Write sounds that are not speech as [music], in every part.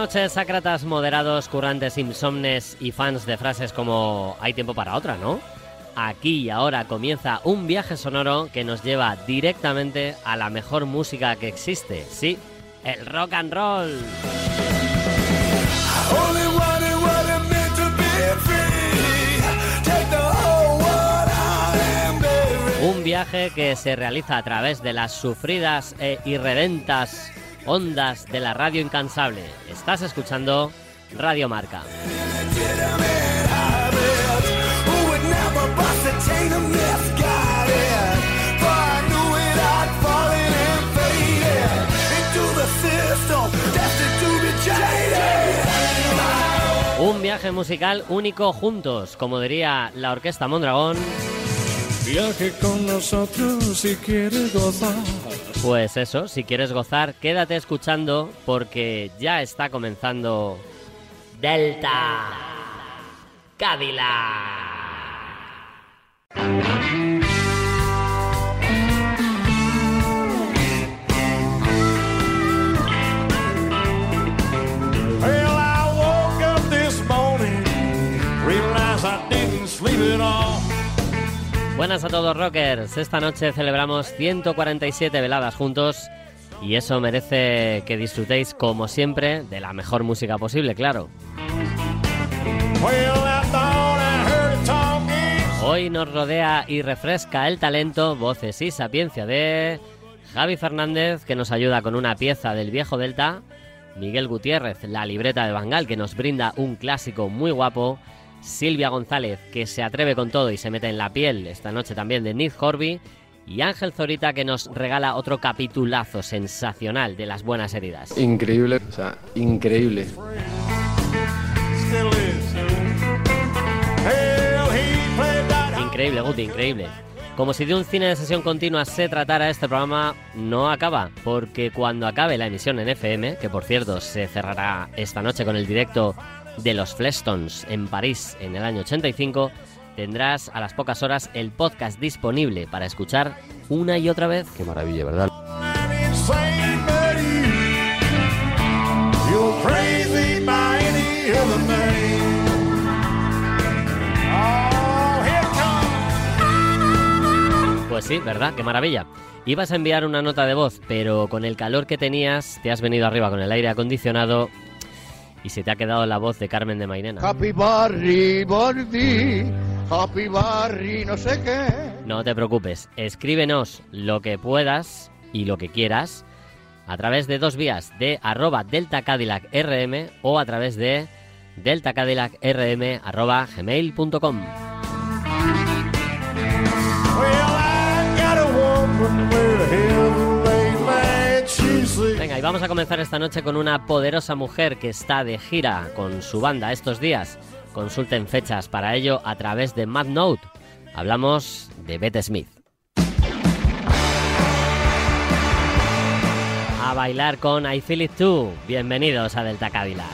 Noches, sácratas moderados, currantes, insomnes y fans de frases como hay tiempo para otra, ¿no? Aquí y ahora comienza un viaje sonoro que nos lleva directamente a la mejor música que existe, sí, el rock and roll. Un viaje que se realiza a través de las sufridas e irredentas ondas de la radio incansable. Estás escuchando Radio Marca. Un viaje musical único juntos, como diría la orquesta Mondragón. Viaje con nosotros si quieres gozar. Pues eso, si quieres gozar, quédate escuchando porque ya está comenzando Delta Cadillac. Sleep. Buenas a todos rockers, esta noche celebramos 147 veladas juntos y eso merece que disfrutéis como siempre de la mejor música posible, claro. Hoy nos rodea y refresca el talento, voces y sapiencia de Javi Fernández, que nos ayuda con una pieza del viejo Delta, Miguel Gutiérrez, la libreta de Bangal, que nos brinda un clásico muy guapo, Silvia González, que se atreve con todo y se mete en la piel esta noche también de Nick Horby, y Ángel Zorita, que nos regala otro capitulazo sensacional de las buenas heridas. Increíble, o sea, increíble. Increíble, Guti, increíble. Como si de un cine de sesión continua se tratara, este programa no acaba, porque cuando acabe la emisión en FM, que por cierto se cerrará esta noche con el directo de los Flestons en París en el año 85, tendrás a las pocas horas el podcast disponible para escuchar una y otra vez. Qué maravilla, ¿verdad? Pues sí, ¿verdad? Qué maravilla. Ibas a enviar una nota de voz, pero con el calor que tenías, te has venido arriba con el aire acondicionado y se te ha quedado la voz de Carmen de Mairena. Happy Barry, Barry, Happy Barry, no sé qué. No te preocupes, escríbenos lo que puedas y lo que quieras a través de dos vías, de arroba Delta Cadillac RM o a través de Delta Cadillac RM arroba gmail.com. y vamos a comenzar esta noche con una poderosa mujer que está de gira con su banda estos días. Consulten fechas para ello a través de Mad Note. Hablamos de Bette Smith. A bailar con I Feel It Too. Bienvenidos a Delta Cadillac.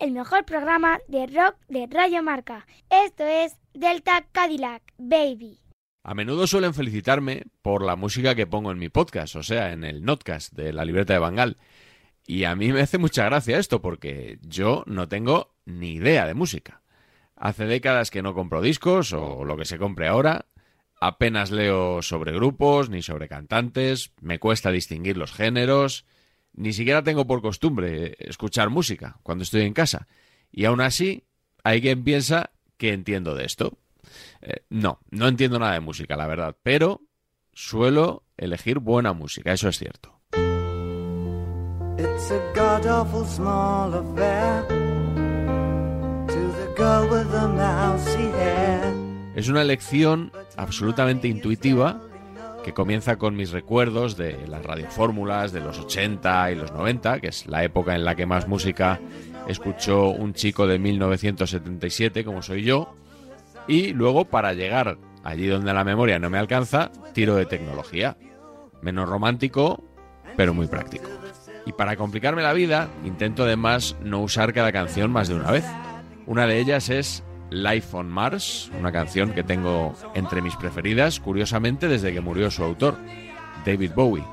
El mejor programa de rock de Radio Marca. Esto es Delta Cadillac, baby. A menudo suelen felicitarme por la música que pongo en mi podcast, o sea, en el notcast de la libreta de Bangal. Y a mí me hace mucha gracia esto porque yo no tengo ni idea de música. Hace décadas que no compro discos o lo que se compre ahora. Apenas leo sobre grupos ni sobre cantantes. Me cuesta distinguir los géneros. Ni siquiera tengo por costumbre escuchar música cuando estoy en casa. Y aún así, hay quien piensa que entiendo de esto. Eh, no, no entiendo nada de música, la verdad. Pero suelo elegir buena música, eso es cierto. It's a god awful small affair to the girl with the mousy hair. Es una elección absolutamente intuitiva que comienza con mis recuerdos de las radiofórmulas de los 80 y los 90, que es la época en la que más música escuchó un chico de 1977, como soy yo, y luego para llegar allí donde la memoria no me alcanza, tiro de tecnología. Menos romántico, pero muy práctico. Y para complicarme la vida, intento además no usar cada canción más de una vez. Una de ellas es Life on Mars, una canción que tengo entre mis preferidas, curiosamente desde que murió su autor, David Bowie.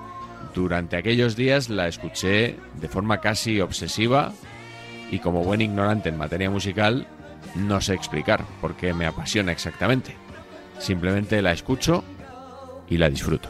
Durante aquellos días la escuché de forma casi obsesiva y como buen ignorante en materia musical, no sé explicar por qué me apasiona exactamente. Simplemente la escucho y la disfruto.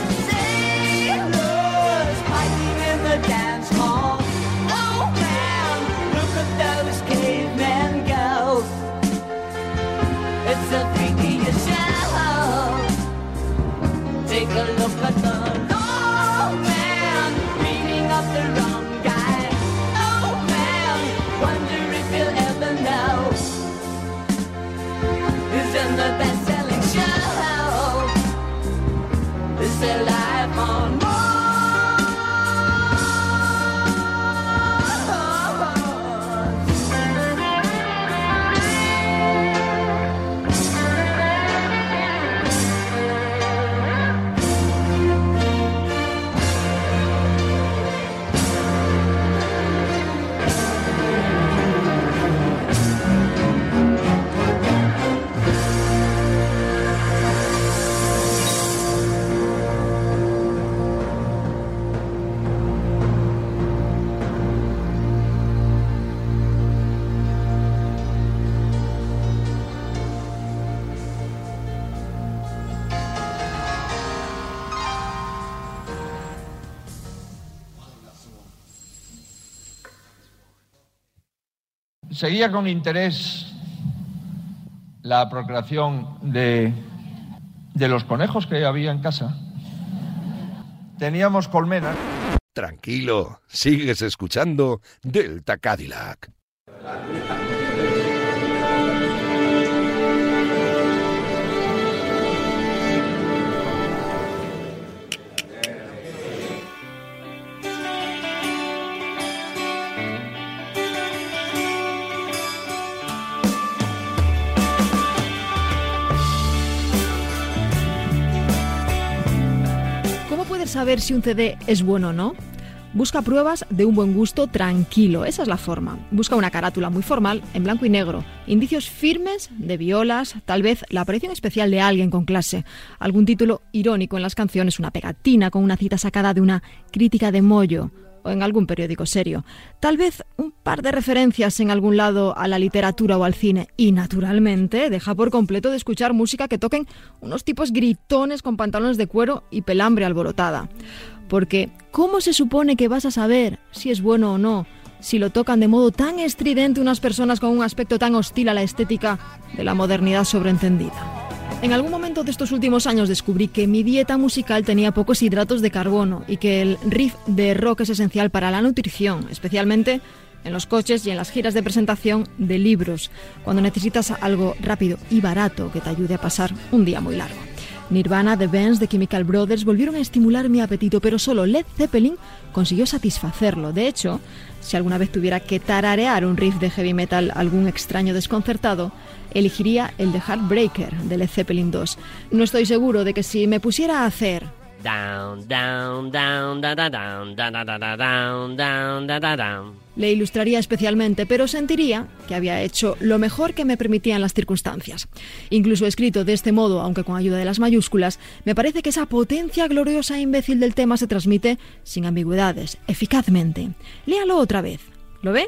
Seguía con interés la procreación de, de los conejos que había en casa. Teníamos colmenas. Tranquilo, sigues escuchando Delta Cadillac. Saber si un CD es bueno o no? Busca pruebas de un buen gusto tranquilo, esa es la forma. Busca una carátula muy formal, en blanco y negro, indicios firmes de violas, tal vez la aparición especial de alguien con clase, algún título irónico en las canciones, una pegatina con una cita sacada de una crítica de mollo o en algún periódico serio. Tal vez un par de referencias en algún lado a la literatura o al cine. Y naturalmente deja por completo de escuchar música que toquen unos tipos gritones con pantalones de cuero y pelambre alborotada. Porque, ¿cómo se supone que vas a saber si es bueno o no si lo tocan de modo tan estridente unas personas con un aspecto tan hostil a la estética de la modernidad sobreentendida? En algún momento de estos últimos años descubrí que mi dieta musical tenía pocos hidratos de carbono y que el riff de rock es esencial para la nutrición, especialmente en los coches y en las giras de presentación de libros, cuando necesitas algo rápido y barato que te ayude a pasar un día muy largo. Nirvana, The Bands, The Chemical Brothers volvieron a estimular mi apetito, pero solo Led Zeppelin consiguió satisfacerlo. De hecho, si alguna vez tuviera que tararear un riff de heavy metal algún extraño desconcertado, elegiría el de Heartbreaker de Led Zeppelin 2. No estoy seguro de que si me pusiera a hacer. Le ilustraría especialmente, pero sentiría que había hecho lo mejor que me permitían las circunstancias. Incluso escrito de este modo, aunque con ayuda de las mayúsculas, me parece que esa potencia gloriosa e imbécil del tema se transmite sin ambigüedades, eficazmente. Léalo otra vez. ¿Lo ve?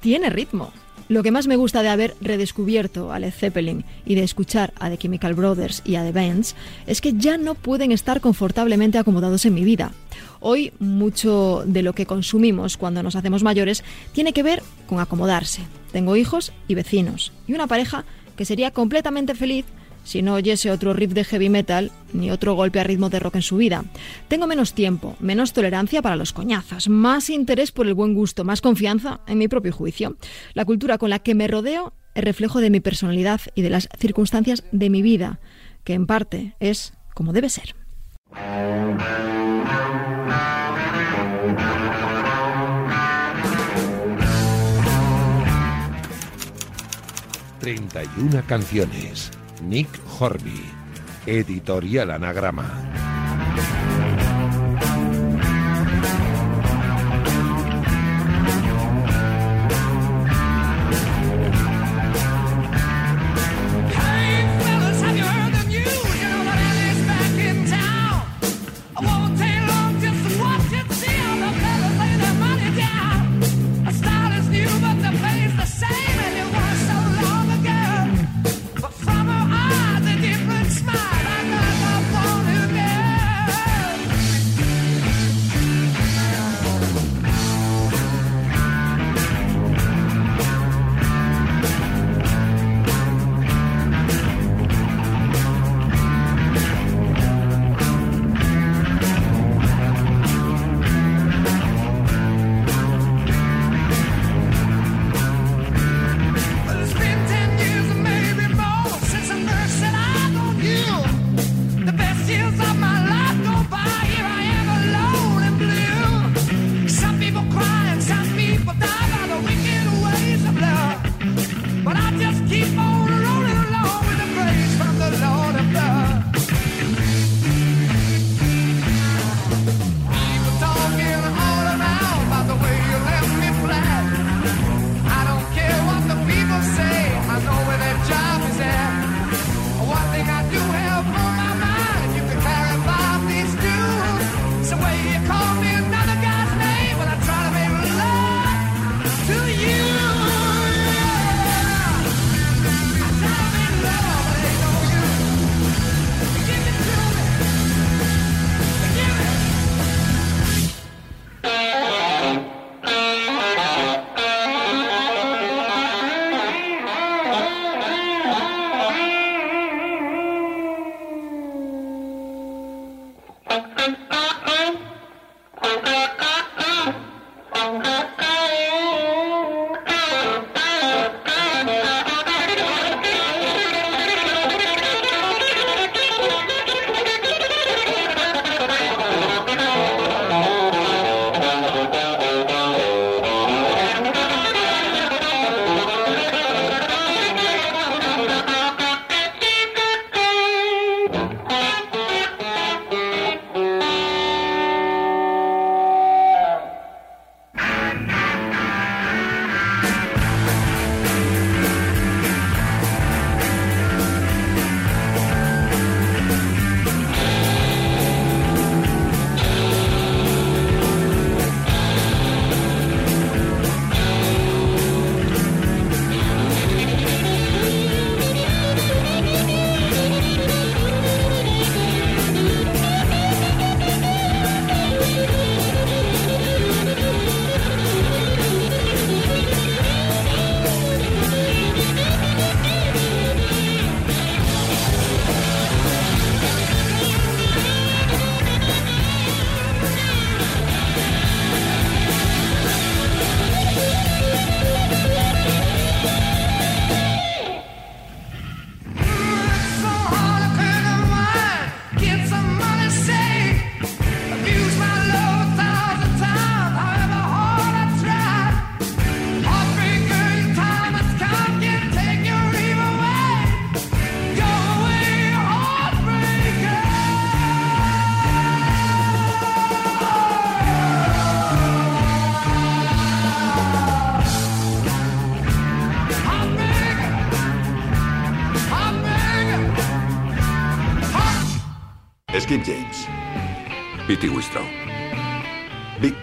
Tiene ritmo. Lo que más me gusta de haber redescubierto a Led Zeppelin y de escuchar a The Chemical Brothers y a The Bands es que ya no pueden estar confortablemente acomodados en mi vida. Hoy mucho de lo que consumimos cuando nos hacemos mayores tiene que ver con acomodarse. Tengo hijos y vecinos y una pareja que sería completamente feliz si no oyese otro riff de heavy metal ni otro golpe a ritmo de rock en su vida. Tengo menos tiempo, menos tolerancia para los coñazas, más interés por el buen gusto, más confianza en mi propio juicio. La cultura con la que me rodeo es reflejo de mi personalidad y de las circunstancias de mi vida, que en parte es como debe ser. 31 canciones. Nick Horby. Editorial Anagrama.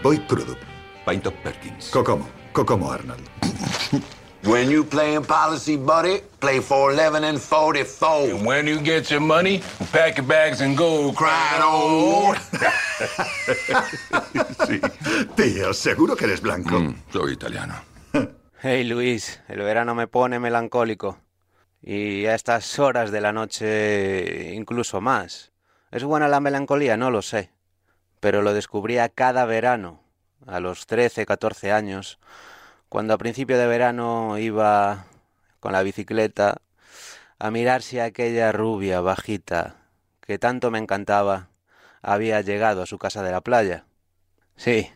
Big Boy Crudup. Pinto Perkins. Kokomo. Kokomo Arnold. [coughs] When you playing policy, buddy, play for 11 and 44. And when you get your money, pack your bags and go crying oh. [laughs] sí. Tío, seguro que eres blanco. Mm, soy italiano. [laughs] Hey Luis, el verano me pone melancólico. Y a estas horas de la noche incluso más. ¿Es buena la melancolía? No lo sé. Pero lo descubría cada verano, a los 13, 14 años, cuando a principio de verano iba con la bicicleta a mirar si aquella rubia bajita que tanto me encantaba había llegado a su casa de la playa. Sí,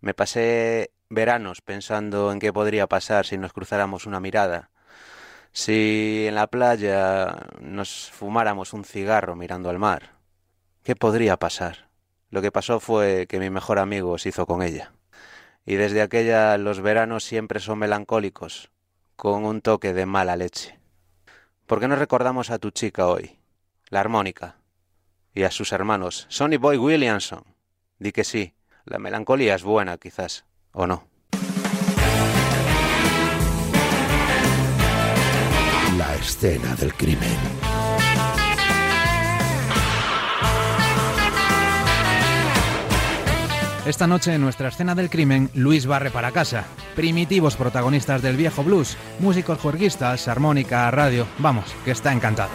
me pasé veranos pensando en qué podría pasar si nos cruzáramos una mirada, si en la playa nos fumáramos un cigarro mirando al mar. ¿Qué podría pasar? Lo que pasó fue que mi mejor amigo se hizo con ella. Y desde aquella los veranos siempre son melancólicos, con un toque de mala leche. ¿Por qué no recordamos a tu chica hoy, la armónica, y a sus hermanos, Sonny Boy Williamson? Di que sí, la melancolía es buena quizás, ¿o no? La escena del crimen. Esta noche en nuestra escena del crimen, Luis barre para casa. Primitivos protagonistas del viejo blues, músicos juerguistas, armónica, radio. Vamos, que está encantado.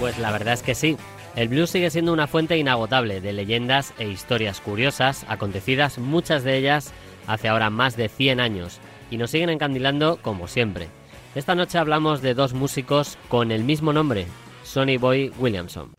Pues la verdad es que sí. El blues sigue siendo una fuente inagotable de leyendas e historias curiosas, acontecidas muchas de ellas hace ahora más de 100 años, y nos siguen encandilando como siempre. Esta noche hablamos de dos músicos con el mismo nombre, Sonny Boy Williamson.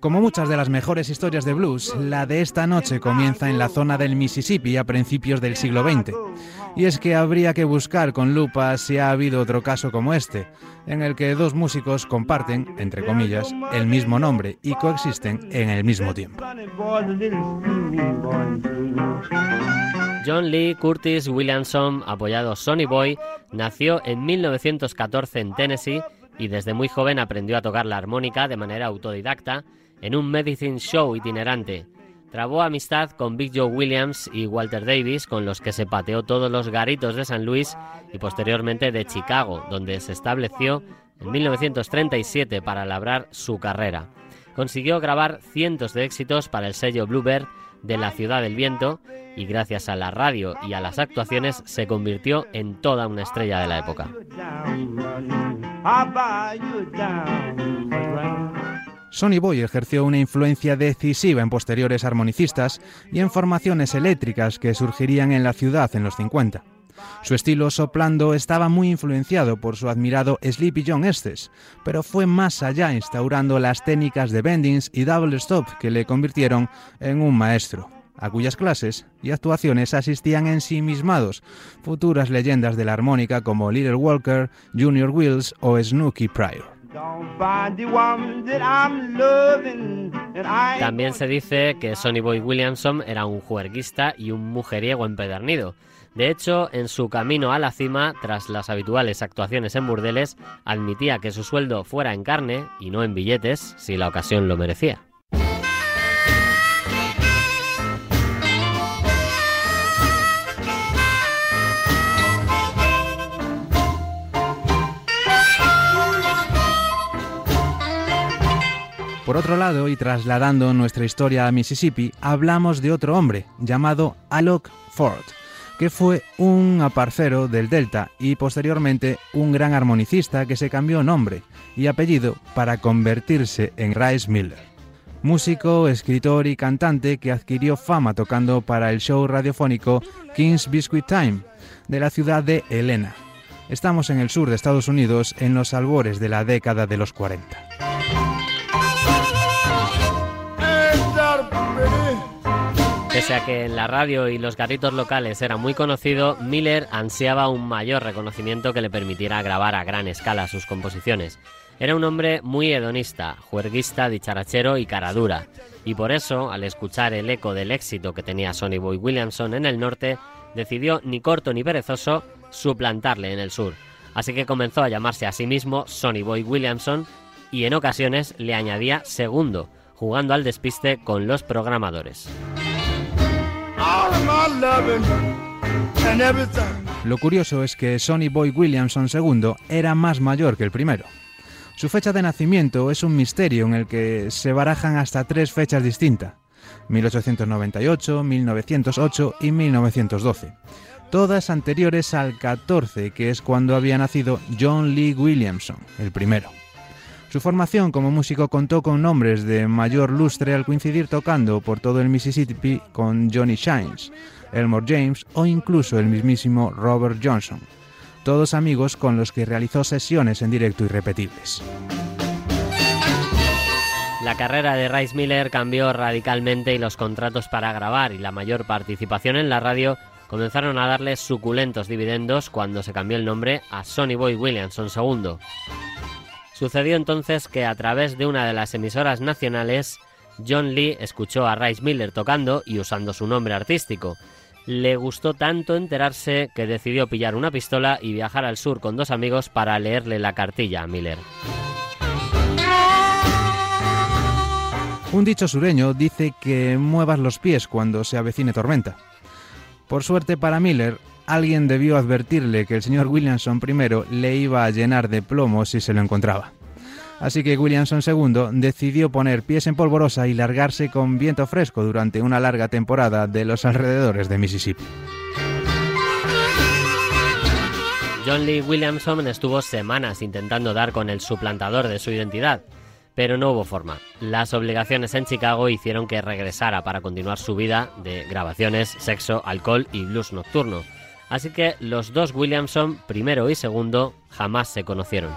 Como muchas de las mejores historias de blues, la de esta noche comienza en la zona del Mississippi a principios del siglo XX. Y es que habría que buscar con lupa si ha habido otro caso como este, en el que dos músicos comparten, entre comillas, el mismo nombre y coexisten en el mismo tiempo. John Lee Curtis Williamson, apoyado Sonny Boy, nació en 1914 en Tennessee y desde muy joven aprendió a tocar la armónica de manera autodidacta en un medicine show itinerante. Trabó amistad con Big Joe Williams y Walter Davis, con los que se pateó todos los garitos de San Luis y posteriormente de Chicago, donde se estableció en 1937 para labrar su carrera. Consiguió grabar cientos de éxitos para el sello Bluebird de la Ciudad del Viento y gracias a la radio y a las actuaciones se convirtió en toda una estrella de la época. Sonny Boy ejerció una influencia decisiva en posteriores armonicistas y en formaciones eléctricas que surgirían en la ciudad en los 50. Su estilo soplando estaba muy influenciado por su admirado Sleepy John Estes, pero fue más allá instaurando las técnicas de bendings y double stop que le convirtieron en un maestro, a cuyas clases y actuaciones asistían ensimismados futuras leyendas de la armónica como Little Walker, Junior Wills o Snooky Pryor. También se dice que Sonny Boy Williamson era un juerguista y un mujeriego empedernido. De hecho, en su camino a la cima, tras las habituales actuaciones en burdeles, admitía que su sueldo fuera en carne y no en billetes, si la ocasión lo merecía. Por otro lado, y trasladando nuestra historia a Mississippi, hablamos de otro hombre llamado Alok Ford, que fue un aparcero del Delta y posteriormente un gran armonicista que se cambió nombre y apellido para convertirse en Rice Miller. Músico, escritor y cantante que adquirió fama tocando para el show radiofónico King's Biscuit Time de la ciudad de Helena. Estamos en el sur de Estados Unidos en los albores de la década de los 40. Pese a que en la radio y los garritos locales era muy conocido, Miller ansiaba un mayor reconocimiento que le permitiera grabar a gran escala sus composiciones. Era un hombre muy hedonista, juerguista, dicharachero y caradura, y por eso, al escuchar el eco del éxito que tenía Sonny Boy Williamson en el norte, decidió, ni corto ni perezoso, suplantarle en el sur. Así que comenzó a llamarse a sí mismo Sonny Boy Williamson y en ocasiones le añadía segundo, jugando al despiste con los programadores. Lo curioso es que Sonny Boy Williamson II era más mayor que el primero. Su fecha de nacimiento es un misterio en el que se barajan hasta tres fechas distintas, 1898, 1908 y 1912, todas anteriores al 14, que es cuando había nacido John Lee Williamson, el primero. Su formación como músico contó con nombres de mayor lustre al coincidir tocando por todo el Mississippi con Johnny Shines, Elmore James o incluso el mismísimo Robert Johnson, todos amigos con los que realizó sesiones en directo irrepetibles. La carrera de Rice Miller cambió radicalmente y los contratos para grabar y la mayor participación en la radio comenzaron a darle suculentos dividendos cuando se cambió el nombre a Sonny Boy Williamson II. Sucedió entonces que a través de una de las emisoras nacionales, John Lee escuchó a Rice Miller tocando y usando su nombre artístico. Le gustó tanto enterarse que decidió pillar una pistola y viajar al sur con dos amigos para leerle la cartilla a Miller. Un dicho sureño dice que muevas los pies cuando se avecine tormenta. Por suerte para Miller, alguien debió advertirle que el señor Williamson I le iba a llenar de plomo si se lo encontraba. Así que Williamson II decidió poner pies en polvorosa y largarse con viento fresco durante una larga temporada de los alrededores de Mississippi. John Lee Williamson estuvo semanas intentando dar con el suplantador de su identidad, pero no hubo forma. Las obligaciones en Chicago hicieron que regresara para continuar su vida de grabaciones, sexo, alcohol y blues nocturno. Así que los dos Williamson, primero y segundo, jamás se conocieron.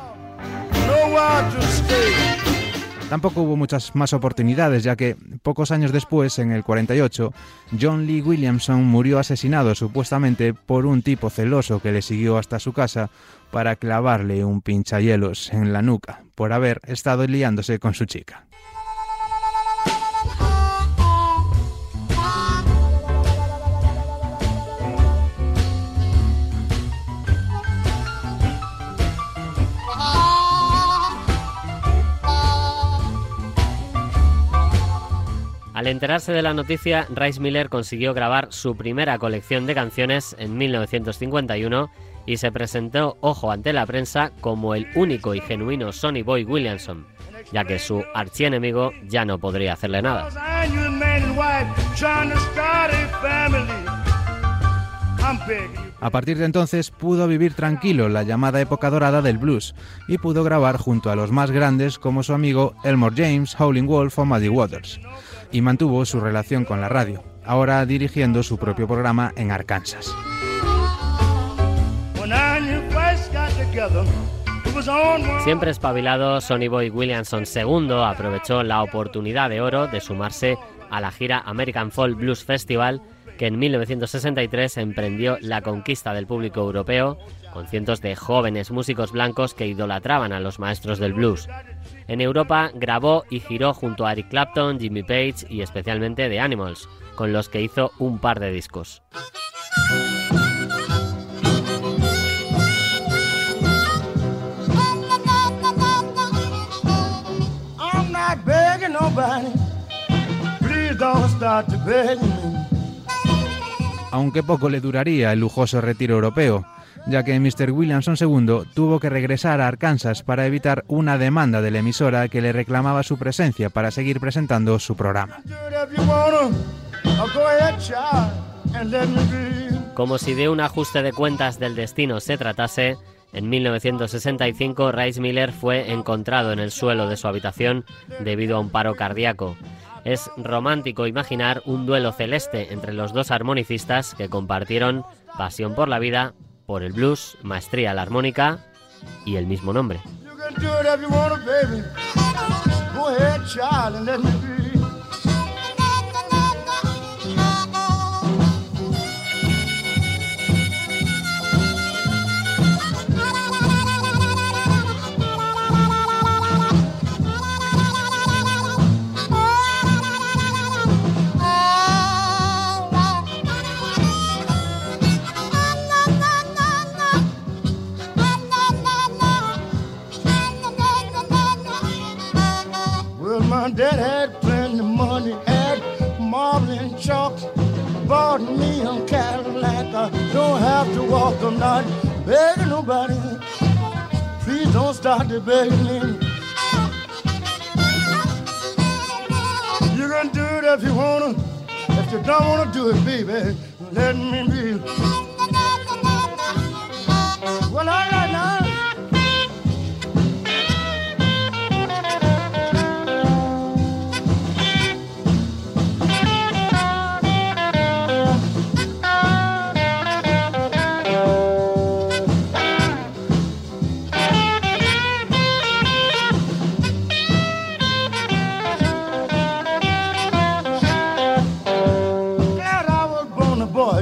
Tampoco hubo muchas más oportunidades, ya que pocos años después, en el 48, John Lee Williamson murió asesinado supuestamente por un tipo celoso que le siguió hasta su casa para clavarle un pinchahielos en la nuca por haber estado liándose con su chica. Al enterarse de la noticia, Rice Miller consiguió grabar su primera colección de canciones en 1951 y se presentó, ojo, ante la prensa como el único y genuino Sonny Boy Williamson, ya que su archienemigo ya no podría hacerle nada. A partir de entonces pudo vivir tranquilo la llamada época dorada del blues y pudo grabar junto a los más grandes como su amigo Elmore James, Howlin' Wolf o Muddy Waters, y mantuvo su relación con la radio, ahora dirigiendo su propio programa en Arkansas. Siempre espabilado, Sonny Boy Williamson II aprovechó la oportunidad de oro de sumarse a la gira American Folk Blues Festival que en 1963 emprendió la conquista del público europeo con cientos de jóvenes músicos blancos que idolatraban a los maestros del blues. En Europa grabó y giró junto a Eric Clapton, Jimmy Page y especialmente The Animals, con los que hizo un par de discos. Aunque poco le duraría el lujoso retiro europeo, ya que Mr. Williamson II tuvo que regresar a Arkansas para evitar una demanda de la emisora que le reclamaba su presencia para seguir presentando su programa. Como si de un ajuste de cuentas del destino se tratase, en 1965 Rice Miller fue encontrado en el suelo de su habitación debido a un paro cardíaco. Es romántico imaginar un duelo celeste entre los dos armonicistas que compartieron pasión por la vida, por el blues, maestría la armónica y el mismo nombre. Had plenty of money, had marble and chalk. Bought me a Cadillac. I don't have to walk. I'm not begging nobody. Please don't start to begging me. You can do it if you wanna. If you don't wanna do it, baby, let me be. Well, all right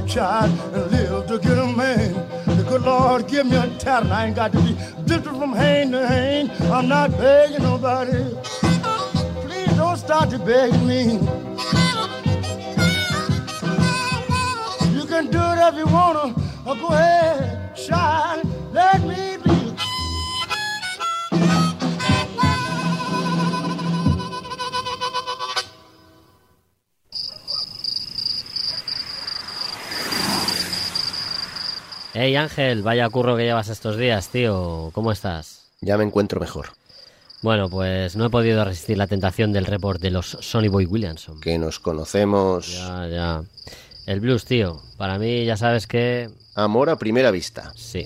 child and lived to get a man. The good Lord give me a talent. I ain't got to be different from hand to hand. I'm not begging nobody. Please don't start to beg me. You can do it if you wanna. Oh, go ahead, Hey Ángel, vaya curro que llevas estos días, tío. ¿Cómo estás? Ya me encuentro mejor. Bueno, pues no he podido resistir la tentación del report de los Sonny Boy Williamson. Que nos conocemos. Ya, ya. El blues, tío. Para mí ya sabes que... Amor a primera vista. Sí.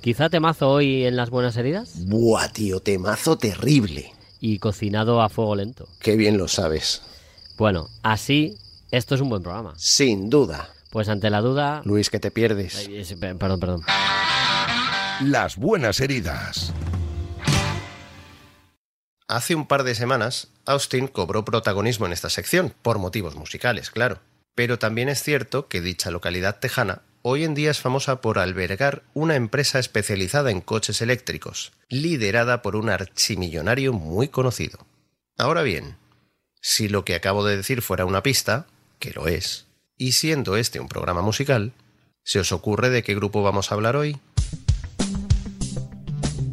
Quizá temazo hoy en las buenas heridas. Buah, tío, temazo terrible. Y cocinado a fuego lento. Qué bien lo sabes. Bueno, así, esto es un buen programa. Sin duda. Pues ante la duda... Luis, que te pierdes. Ay, es- pe- Perdón, perdón. Las buenas heridas. Hace un par de semanas, Austin cobró protagonismo en esta sección, por motivos musicales, claro. Pero también es cierto que dicha localidad tejana hoy en día es famosa por albergar una empresa especializada en coches eléctricos, liderada por un archimillonario muy conocido. Ahora bien, si lo que acabo de decir fuera una pista, que lo es, y siendo este un programa musical, ¿se os ocurre de qué grupo vamos a hablar hoy?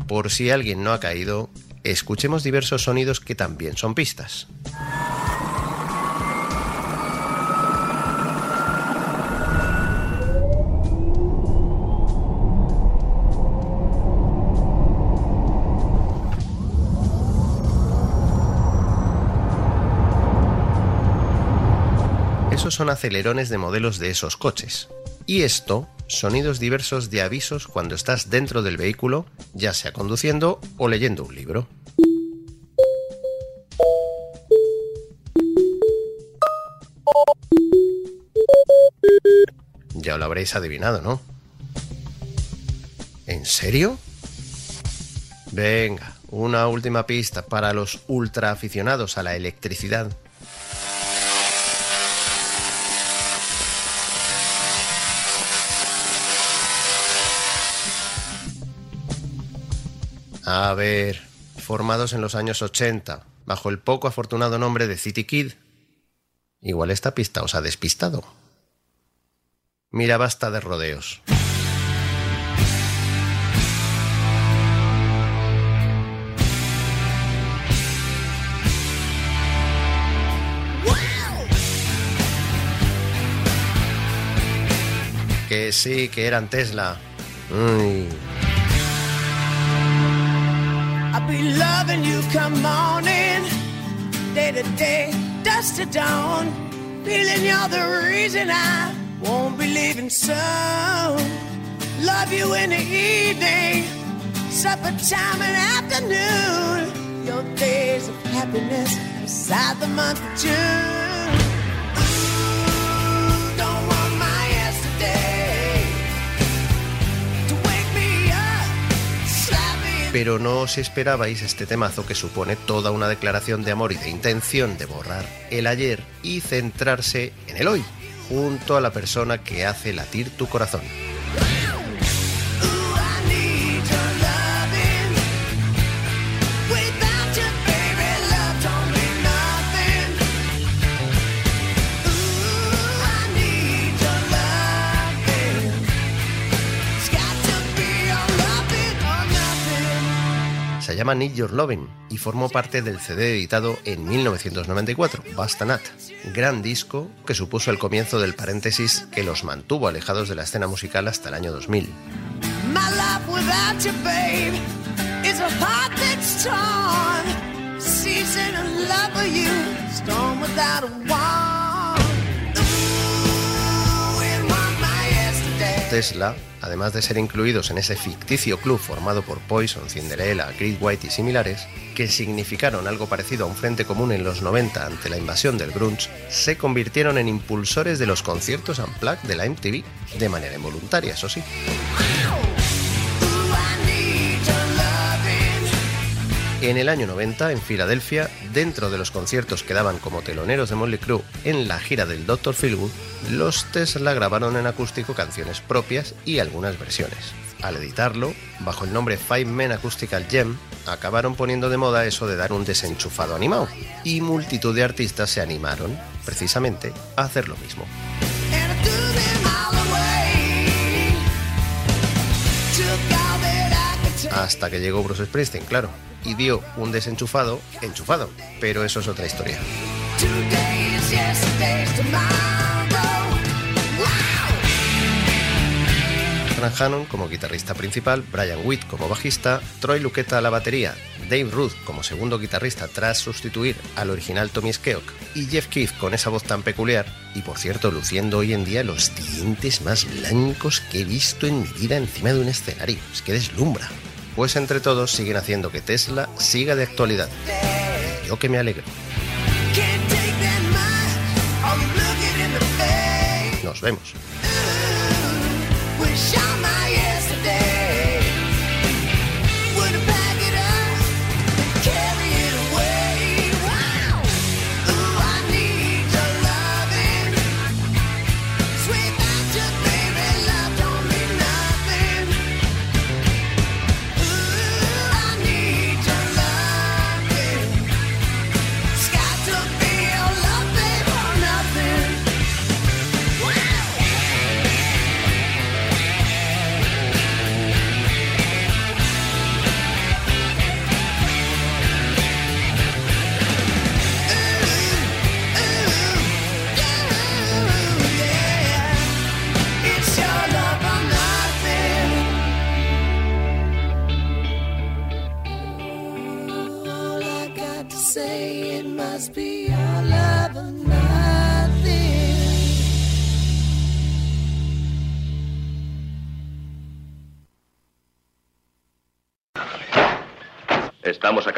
Por si alguien no ha caído, escuchemos diversos sonidos que también son pistas. Esos son acelerones de modelos de esos coches. Y esto, sonidos diversos de avisos cuando estás dentro del vehículo, ya sea conduciendo o leyendo un libro. Ya lo habréis adivinado, ¿no? ¿En serio? Venga, una última pista para los ultra aficionados a la electricidad. A ver, formados en los años 80, bajo el poco afortunado nombre de City Kid. Igual esta pista os ha despistado. Mira, basta de rodeos. Que sí, que eran Tesla. I'll be loving you come morning, day to day, dusk to dawn. Feeling you're the reason I won't be leaving soon. Love you in the evening, supper time and afternoon. Your days of happiness beside the month of June. Pero no os esperabais este temazo que supone toda una declaración de amor y de intención de borrar el ayer y centrarse en el hoy, junto a la persona que hace latir tu corazón. Llama Need Your Lovin' y formó parte del CD editado en 1994, Basta Nat, gran disco que supuso el comienzo del paréntesis que los mantuvo alejados de la escena musical hasta el año 2000. My life without you, babe, is a heart that's torn. Season of love for you, storm without a warm. Ooh, it was my yesterday. Tesla, además de ser incluidos en ese ficticio club formado por Poison, Cinderella, Great White y similares, que significaron algo parecido a un frente común en los 90 ante la invasión del grunge, se convirtieron en impulsores de los conciertos unplugged de la MTV, de manera involuntaria, eso sí. En el año 90, en Filadelfia, dentro de los conciertos que daban como teloneros de Motley Crue en la gira del Dr. Feelgood, los Tesla grabaron en acústico canciones propias y algunas versiones. Al editarlo, bajo el nombre Five Men Acoustical Gem, acabaron poniendo de moda eso de dar un desenchufado animado, y multitud de artistas se animaron, precisamente, a hacer lo mismo. Hasta que llegó Bruce Springsteen, claro, y dio un desenchufado enchufado, pero eso es otra historia. Frank Hannon como guitarrista principal, Brian Witt como bajista, Troy Luqueta a la batería, Dave Ruth como segundo guitarrista tras sustituir al original Tommy Skeoch y Jeff Keith con esa voz tan peculiar y por cierto luciendo hoy en día los dientes más blancos que he visto en mi vida encima de un escenario. Es que deslumbra. Pues entre todos siguen haciendo que Tesla siga de actualidad. Yo que me alegro. Can't take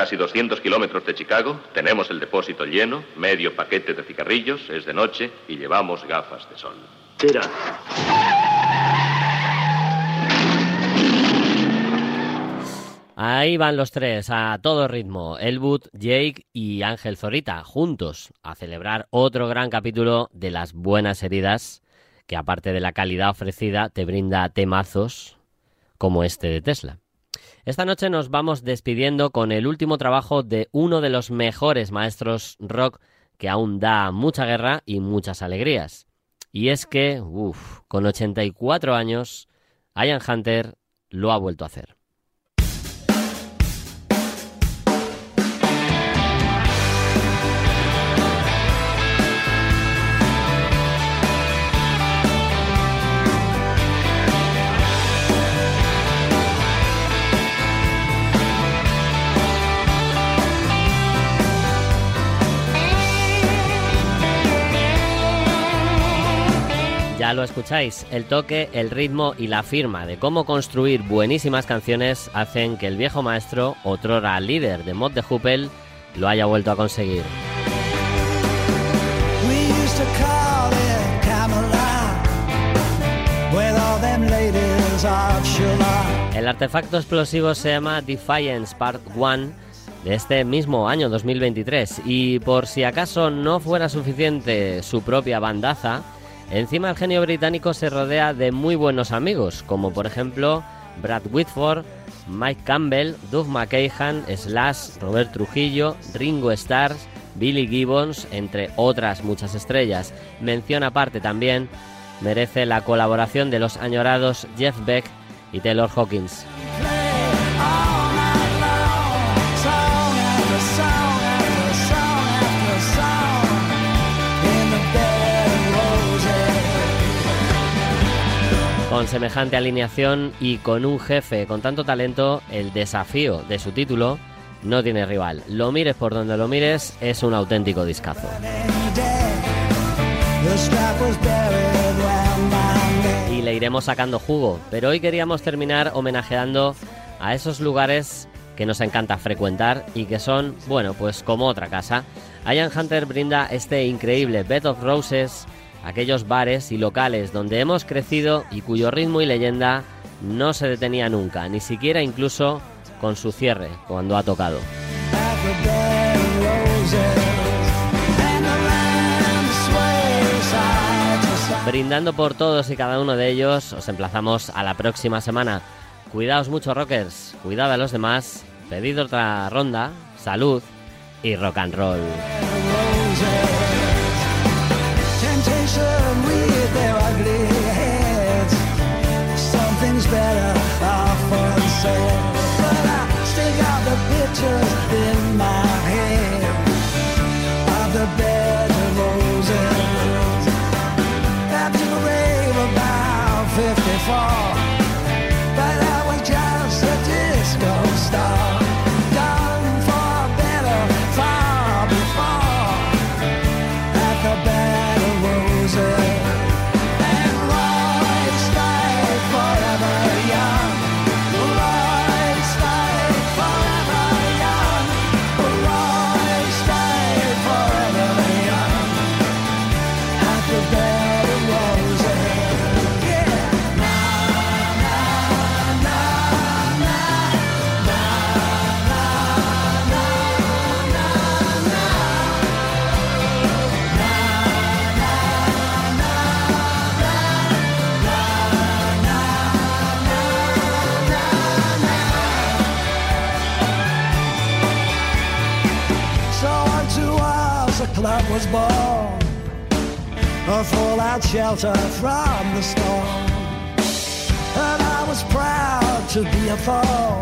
casi 200 kilómetros de Chicago, tenemos el depósito lleno, medio paquete de cigarrillos, es de noche y llevamos gafas de sol. Ahí van los tres, a todo ritmo. Elwood, Jake y Ángel Zorita, juntos, a celebrar otro gran capítulo de las buenas heridas, que aparte de la calidad ofrecida, te brinda temazos como este de Tesla. Esta noche nos vamos despidiendo con el último trabajo de uno de los mejores maestros rock que aún da mucha guerra y muchas alegrías. Y es que, uff, con 84 años, Ian Hunter lo ha vuelto a hacer. Ya lo escucháis, el toque, el ritmo y la firma de cómo construir buenísimas canciones hacen que el viejo maestro, otrora líder de Mod de Hoopel, lo haya vuelto a conseguir. El artefacto explosivo se llama Defiance Part 1 de este mismo año 2023 y por si acaso no fuera suficiente su propia bandaza, encima el genio británico se rodea de muy buenos amigos, como por ejemplo Brad Whitford, Mike Campbell, Doug McKahan, Slash, Robert Trujillo, Ringo Starr, Billy Gibbons, entre otras muchas estrellas. Mención aparte también merece la colaboración de los añorados Jeff Beck y Taylor Hawkins. Con semejante alineación y con un jefe con tanto talento, el desafío de su título no tiene rival. Lo mires por donde lo mires, es un auténtico discazo. Y le iremos sacando jugo. Pero hoy queríamos terminar homenajeando a esos lugares que nos encanta frecuentar y que son, bueno, pues como otra casa. Ian Hunter brinda este increíble Bed of Roses, aquellos bares y locales donde hemos crecido y cuyo ritmo y leyenda no se detenía nunca, ni siquiera incluso con su cierre cuando ha tocado. Brindando por todos y cada uno de ellos, os emplazamos a la próxima semana. Cuidaos mucho, rockers, cuidad a los demás, pedid otra ronda, salud y rock and roll. But I still got the pictures in my head of the about 54. But fallout shelter from the storm. And I was proud to be a thorn